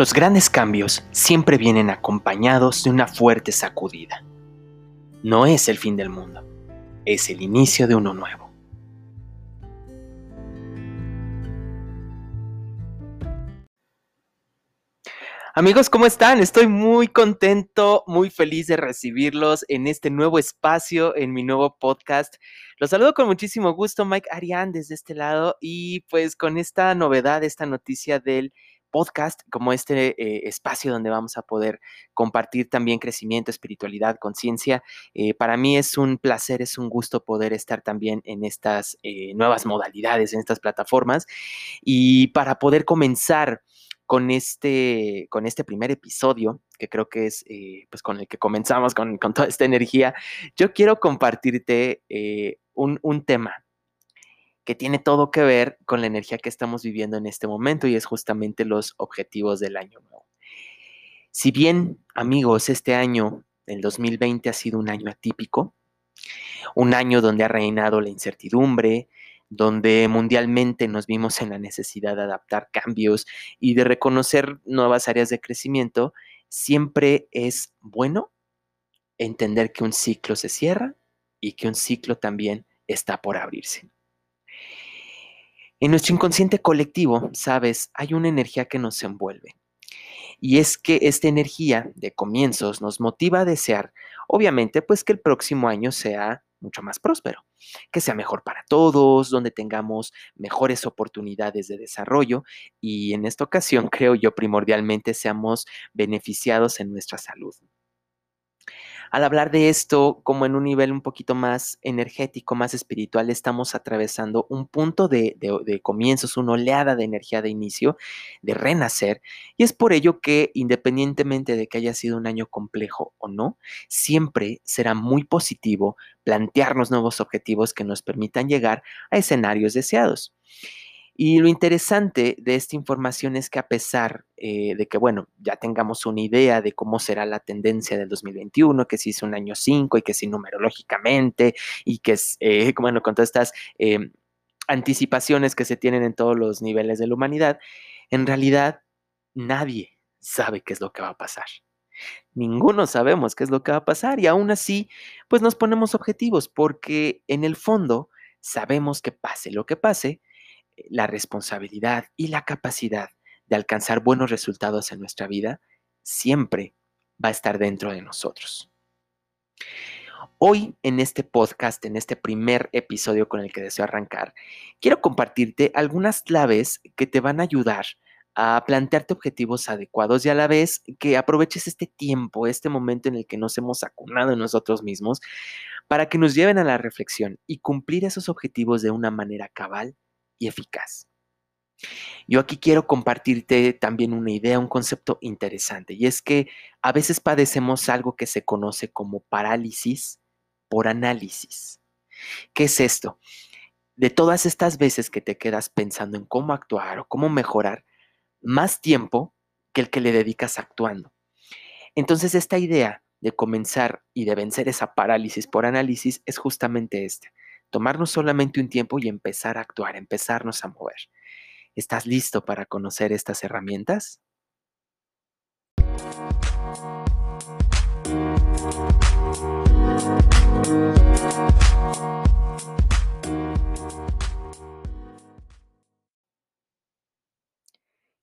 Los grandes cambios siempre vienen acompañados de una fuerte sacudida. No es el fin del mundo, es el inicio de uno nuevo. Amigos, ¿cómo están? Estoy muy contento, muy feliz de recibirlos en este nuevo espacio, en mi nuevo podcast. Los saludo con muchísimo gusto, Mike Arián, desde este lado, y pues con esta novedad, esta noticia del podcast como este eh, espacio donde vamos a poder compartir también crecimiento, espiritualidad, conciencia. Eh, para mí es un placer, es un gusto poder estar también en estas eh, nuevas modalidades, en estas plataformas. Y para poder comenzar con este, con este primer episodio, que creo que es pues con el que comenzamos con, toda esta energía, yo quiero compartirte un, un tema que tiene todo que ver con la energía que estamos viviendo en este momento y es justamente los objetivos del año nuevo. Si bien, amigos, este año, el 2020, ha sido un año atípico, un año donde ha reinado la incertidumbre, donde mundialmente nos vimos en la necesidad de adaptar cambios y de reconocer nuevas áreas de crecimiento, siempre es bueno entender que un ciclo se cierra y que un ciclo también está por abrirse. En nuestro inconsciente colectivo, sabes, hay una energía que nos envuelve. Y es que esta energía de comienzos nos motiva a desear, obviamente, pues que el próximo año sea mucho más próspero, que sea mejor para todos, donde tengamos mejores oportunidades de desarrollo y en esta ocasión creo yo primordialmente seamos beneficiados en nuestra salud al hablar de esto como en un nivel un poquito más energético, más espiritual, estamos atravesando un punto de, comienzos, una oleada de energía de inicio, de renacer, y es por ello que independientemente de que haya sido un año complejo o no, siempre será muy positivo plantearnos nuevos objetivos que nos permitan llegar a escenarios deseados. Y lo interesante de esta información es que a pesar eh, de que, bueno, ya tengamos una idea de cómo será la tendencia del 2021, que si es un año 5 y que si numerológicamente y que es, eh, bueno, con todas estas eh, anticipaciones que se tienen en todos los niveles de la humanidad, en realidad nadie sabe qué es lo que va a pasar. Ninguno sabemos qué es lo que va a pasar y aún así, pues nos ponemos objetivos porque en el fondo sabemos que pase lo que pase, la responsabilidad y la capacidad de alcanzar buenos resultados en nuestra vida siempre va a estar dentro de nosotros. Hoy en este podcast, en este primer episodio con el que deseo arrancar, quiero compartirte algunas claves que te van a ayudar a plantearte objetivos adecuados y a la vez que aproveches este tiempo, este momento en el que nos hemos acunado nosotros mismos, para que nos lleven a la reflexión y cumplir esos objetivos de una manera cabal y eficaz. Yo aquí quiero compartirte también una idea, un concepto interesante, y es que a veces padecemos algo que se conoce como parálisis por análisis. ¿Qué es esto? De todas estas veces que te quedas pensando en cómo actuar o cómo mejorar, más tiempo que el que le dedicas actuando. Entonces esta idea de comenzar y de vencer esa parálisis por análisis es justamente esta tomarnos solamente un tiempo y empezar a actuar, empezarnos a mover. ¿Estás listo para conocer estas herramientas?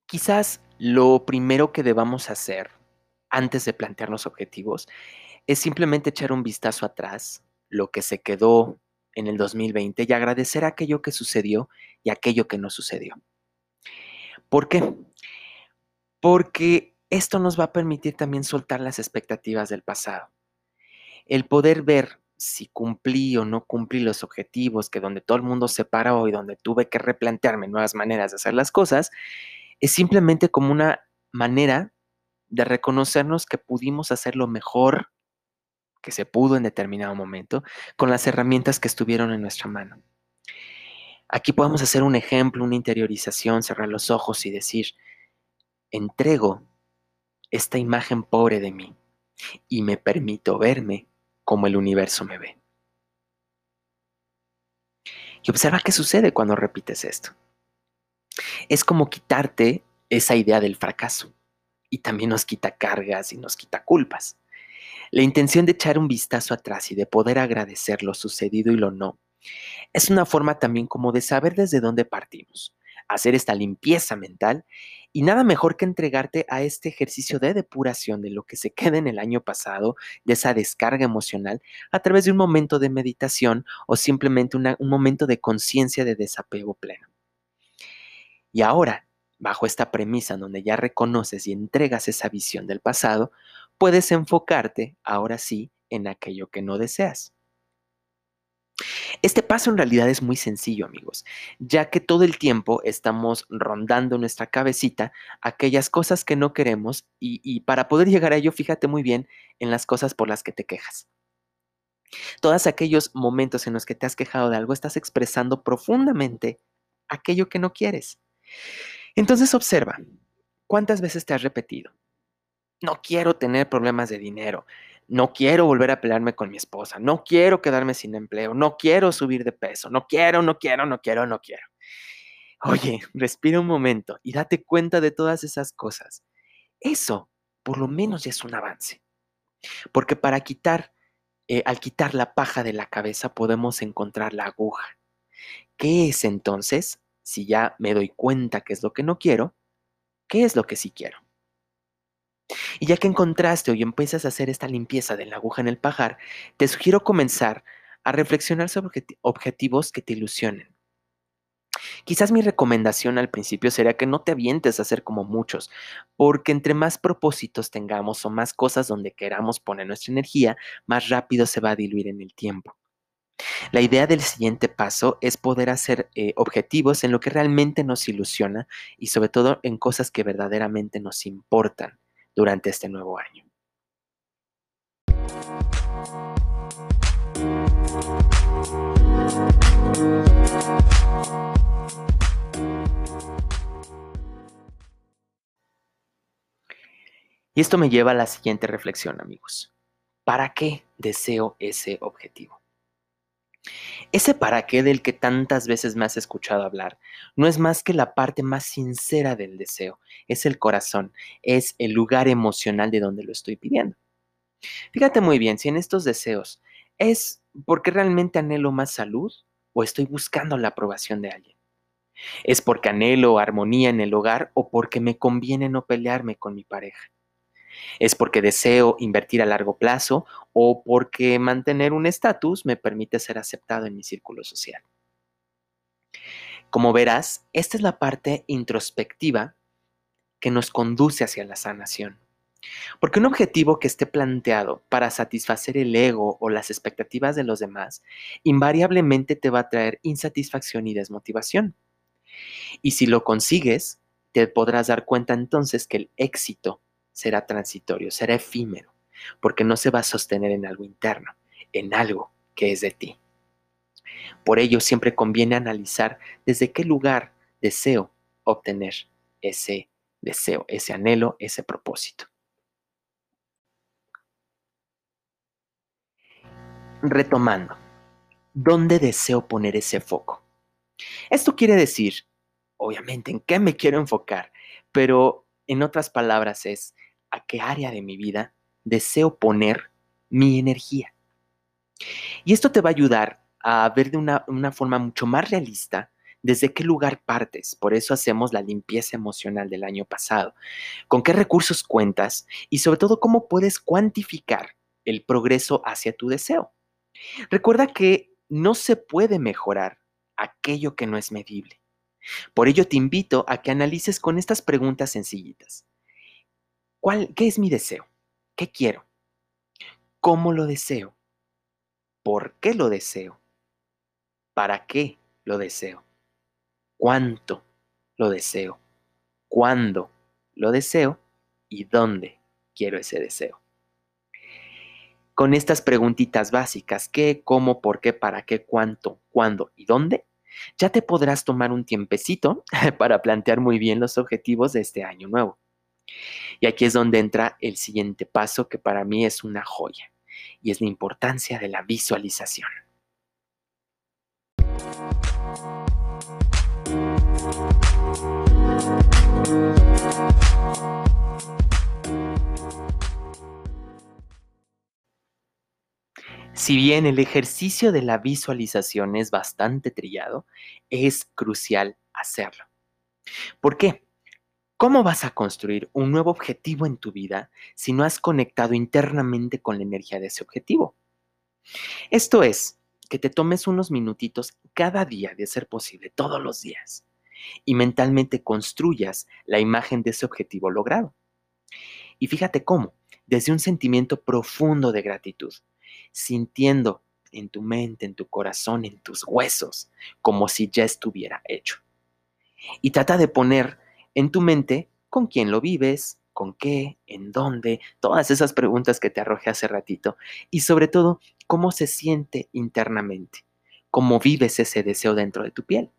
Quizás lo primero que debamos hacer antes de plantearnos objetivos es simplemente echar un vistazo atrás, lo que se quedó en el 2020 y agradecer aquello que sucedió y aquello que no sucedió. ¿Por qué? Porque esto nos va a permitir también soltar las expectativas del pasado. El poder ver si cumplí o no cumplí los objetivos, que donde todo el mundo se paró y donde tuve que replantearme nuevas maneras de hacer las cosas, es simplemente como una manera de reconocernos que pudimos hacer lo mejor que se pudo en determinado momento con las herramientas que estuvieron en nuestra mano. Aquí podemos hacer un ejemplo, una interiorización, cerrar los ojos y decir, entrego esta imagen pobre de mí y me permito verme como el universo me ve. Y observa qué sucede cuando repites esto. Es como quitarte esa idea del fracaso y también nos quita cargas y nos quita culpas. La intención de echar un vistazo atrás y de poder agradecer lo sucedido y lo no es una forma también como de saber desde dónde partimos, hacer esta limpieza mental y nada mejor que entregarte a este ejercicio de depuración de lo que se queda en el año pasado, de esa descarga emocional, a través de un momento de meditación o simplemente un momento de conciencia de desapego pleno. Y ahora, bajo esta premisa en donde ya reconoces y entregas esa visión del pasado, puedes enfocarte, ahora sí, en aquello que no deseas. Este paso en realidad es muy sencillo, amigos, ya que todo el tiempo estamos rondando nuestra cabecita aquellas cosas que no queremos y, para poder llegar a ello, fíjate muy bien en las cosas por las que te quejas. Todos aquellos momentos en los que te has quejado de algo, estás expresando profundamente aquello que no quieres. Entonces observa, ¿cuántas veces te has repetido? No quiero tener problemas de dinero. No quiero volver a pelearme con mi esposa. No quiero quedarme sin empleo. No quiero subir de peso. No quiero, no quiero, no quiero, no quiero. Oye, respira un momento y date cuenta de todas esas cosas. Eso, por lo menos, ya es un avance. Porque para quitar, eh, al quitar la paja de la cabeza, podemos encontrar la aguja. ¿Qué es entonces, si ya me doy cuenta que es lo que no quiero, qué es lo que sí quiero? Y ya que encontraste o empiezas a hacer esta limpieza de la aguja en el pajar, te sugiero comenzar a reflexionar sobre objetivos que te ilusionen. Quizás mi recomendación al principio sería que no te avientes a hacer como muchos, porque entre más propósitos tengamos o más cosas donde queramos poner nuestra energía, más rápido se va a diluir en el tiempo. La idea del siguiente paso es poder hacer eh, objetivos en lo que realmente nos ilusiona y sobre todo en cosas que verdaderamente nos importan durante este nuevo año. Y esto me lleva a la siguiente reflexión, amigos. ¿Para qué deseo ese objetivo? Ese para qué del que tantas veces me has escuchado hablar no es más que la parte más sincera del deseo, es el corazón, es el lugar emocional de donde lo estoy pidiendo. Fíjate muy bien, si en estos deseos es porque realmente anhelo más salud o estoy buscando la aprobación de alguien. Es porque anhelo armonía en el hogar o porque me conviene no pelearme con mi pareja. ¿Es porque deseo invertir a largo plazo o porque mantener un estatus me permite ser aceptado en mi círculo social? Como verás, esta es la parte introspectiva que nos conduce hacia la sanación. Porque un objetivo que esté planteado para satisfacer el ego o las expectativas de los demás, invariablemente te va a traer insatisfacción y desmotivación. Y si lo consigues, te podrás dar cuenta entonces que el éxito será transitorio, será efímero, porque no se va a sostener en algo interno, en algo que es de ti. Por ello, siempre conviene analizar desde qué lugar deseo obtener ese deseo, ese anhelo, ese propósito. Retomando, ¿dónde deseo poner ese foco? Esto quiere decir, obviamente, en qué me quiero enfocar, pero en otras palabras es a qué área de mi vida deseo poner mi energía. Y esto te va a ayudar a ver de una, una, forma mucho más realista desde qué lugar partes. Por eso hacemos la limpieza emocional del año pasado. Con qué recursos cuentas y sobre todo cómo puedes cuantificar el progreso hacia tu deseo. Recuerda que no se puede mejorar aquello que no es medible. Por ello te invito a que analices con estas preguntas sencillitas. ¿Qué es mi deseo? ¿Qué quiero? ¿Cómo lo deseo? por qué lo deseo, para qué lo deseo, cuánto lo deseo, cuándo lo deseo y dónde quiero ese deseo. Con estas preguntitas básicas, qué, cómo, por qué, para qué, cuánto, cuándo y dónde, ya te podrás tomar un tiempecito para plantear muy bien los objetivos de este año nuevo. Y aquí es donde entra el siguiente paso que para mí es una joya, y es la importancia de la visualización. Si bien el ejercicio de la visualización es bastante trillado, es crucial hacerlo. ¿Por qué? ¿Cómo vas a construir un nuevo objetivo en tu vida si no has conectado internamente con la energía de ese objetivo? Esto es, que te tomes unos minutitos cada día de ser posible, todos los días, y mentalmente construyas la imagen de ese objetivo logrado. Y fíjate cómo, desde un sentimiento profundo de gratitud, sintiendo en tu mente, en tu corazón, en tus huesos, como si ya estuviera hecho. Y trata de poner en tu mente con quién lo vives, con qué, en dónde, todas esas preguntas que te arrojé hace ratito. Y sobre todo, cómo se siente internamente, cómo vives ese deseo dentro de tu piel.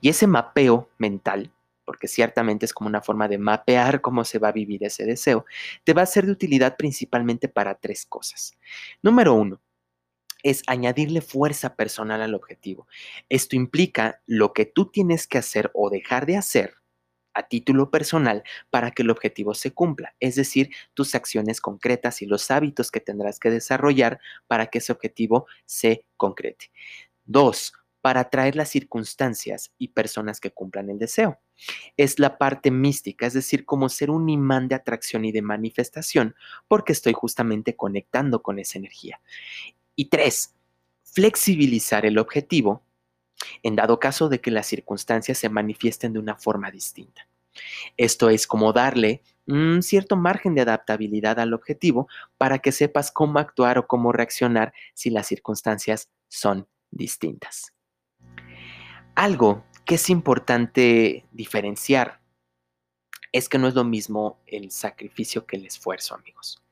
Y ese mapeo mental porque ciertamente es como una forma de mapear cómo se va a vivir ese deseo, te va a ser de utilidad principalmente para tres cosas. Número uno, es añadirle fuerza personal al objetivo. Esto implica lo que tú tienes que hacer o dejar de hacer a título personal para que el objetivo se cumpla, es decir, tus acciones concretas y los hábitos que tendrás que desarrollar para que ese objetivo se concrete. Dos, para atraer las circunstancias y personas que cumplan el deseo. Es la parte mística, es decir, como ser un imán de atracción y de manifestación, porque estoy justamente conectando con esa energía. Y tres, flexibilizar el objetivo en dado caso de que las circunstancias se manifiesten de una forma distinta. Esto es como darle un cierto margen de adaptabilidad al objetivo para que sepas cómo actuar o cómo reaccionar si las circunstancias son distintas. Algo que es importante diferenciar es que no es lo mismo el sacrificio que el esfuerzo, amigos.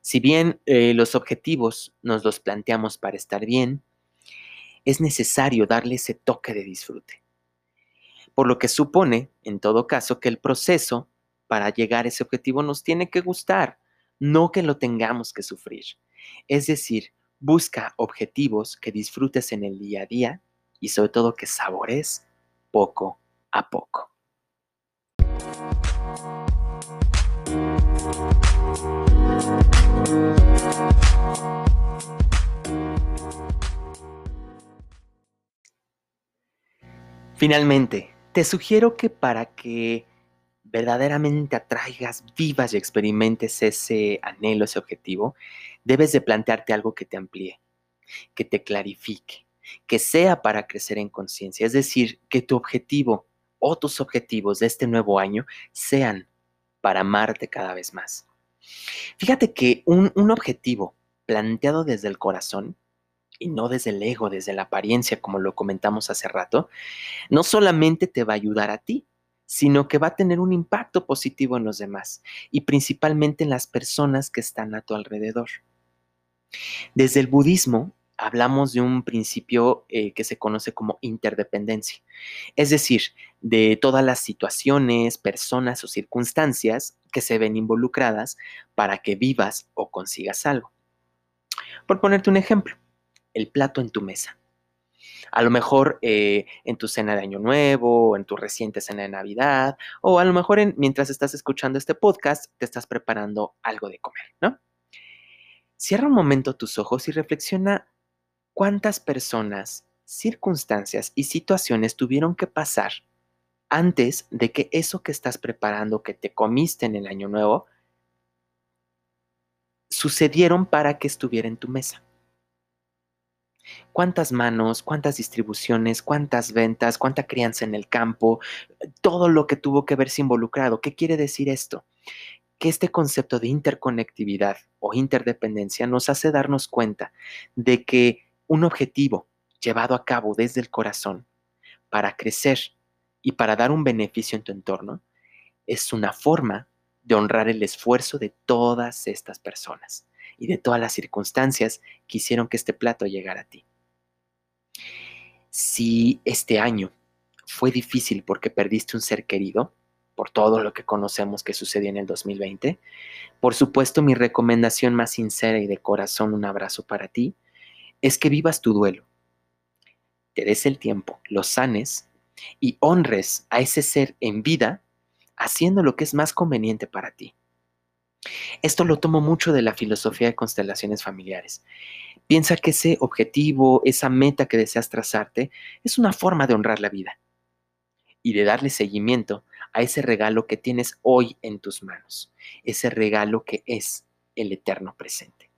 Si bien eh, los objetivos nos los planteamos para estar bien, es necesario darle ese toque de disfrute. Por lo que supone, en todo caso, que el proceso para llegar a ese objetivo nos tiene que gustar, no que lo tengamos que sufrir. Es decir, busca objetivos que disfrutes en el día a día y sobre todo que sabores poco a poco. Finalmente, te sugiero que para que verdaderamente atraigas, vivas y experimentes ese anhelo, ese objetivo, debes de plantearte algo que te amplíe, que te clarifique, que sea para crecer en conciencia, es decir, que tu objetivo o tus objetivos de este nuevo año sean para amarte cada vez más. Fíjate que un, un objetivo planteado desde el corazón y no desde el ego, desde la apariencia, como lo comentamos hace rato, no solamente te va a ayudar a ti, sino que va a tener un impacto positivo en los demás y principalmente en las personas que están a tu alrededor. Desde el budismo, hablamos de un principio eh, que se conoce como interdependencia, es decir, de todas las situaciones, personas o circunstancias que se ven involucradas para que vivas o consigas algo. Por ponerte un ejemplo, el plato en tu mesa. A lo mejor eh, en tu cena de Año Nuevo, en tu reciente cena de Navidad, o a lo mejor mientras estás escuchando este podcast, te estás preparando algo de comer, ¿no? Cierra un momento tus ojos y reflexiona cuántas personas, circunstancias y situaciones tuvieron que pasar antes de que eso que estás preparando, que te comiste en el año nuevo, sucedieron para que estuviera en tu mesa. ¿Cuántas manos, cuántas distribuciones, cuántas ventas, cuánta crianza en el campo, todo lo que tuvo que verse involucrado? ¿Qué quiere decir esto? que este concepto de interconectividad o interdependencia nos hace darnos cuenta de que un objetivo llevado a cabo desde el corazón para crecer y para dar un beneficio en tu entorno es una forma de honrar el esfuerzo de todas estas personas y de todas las circunstancias que hicieron que este plato llegara a ti. Si este año fue difícil porque perdiste un ser querido, por todo lo que conocemos que sucedió en el 2020, por supuesto mi recomendación más sincera y de corazón, un abrazo para ti, es que vivas tu duelo, te des el tiempo, lo sanes y honres a ese ser en vida haciendo lo que es más conveniente para ti. Esto lo tomo mucho de la filosofía de constelaciones familiares. Piensa que ese objetivo, esa meta que deseas trazarte, es una forma de honrar la vida y de darle seguimiento a ese regalo que tienes hoy en tus manos, ese regalo que es el eterno presente.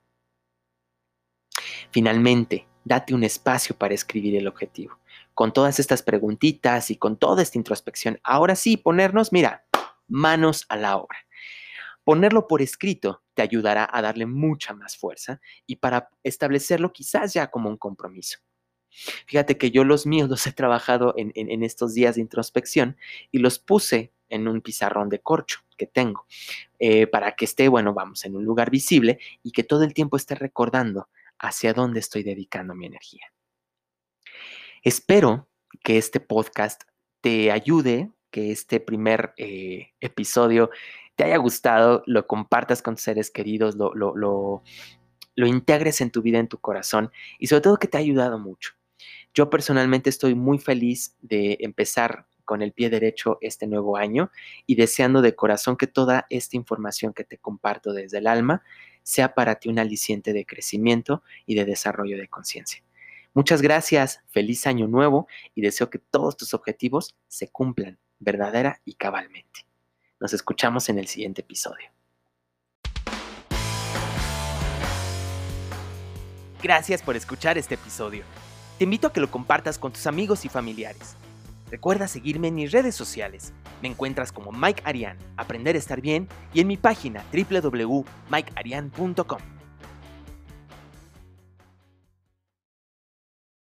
Finalmente, date un espacio para escribir el objetivo. Con todas estas preguntitas y con toda esta introspección, ahora sí, ponernos, mira, manos a la obra. Ponerlo por escrito te ayudará a darle mucha más fuerza y para establecerlo quizás ya como un compromiso. Fíjate que yo los míos los he trabajado en, estos días de introspección y los puse en un pizarrón de corcho que tengo eh, para que esté, bueno, vamos, en un lugar visible y que todo el tiempo esté recordando hacia dónde estoy dedicando mi energía. Espero que este podcast te ayude, que este primer eh, episodio te haya gustado, lo compartas con seres queridos, lo, lo, lo integres en tu vida, en tu corazón y sobre todo que te ha ayudado mucho. Yo personalmente estoy muy feliz de empezar con el pie derecho este nuevo año y deseando de corazón que toda esta información que te comparto desde el alma sea para ti un aliciente de crecimiento y de desarrollo de conciencia. Muchas gracias, feliz año nuevo y deseo que todos tus objetivos se cumplan verdadera y cabalmente. Nos escuchamos en el siguiente episodio. Gracias por escuchar este episodio. Te invito a que lo compartas con tus amigos y familiares. Recuerda seguirme en mis redes sociales. Me encuentras como Mike Arian, Aprender a estar bien, y en mi página www.mikearian.com.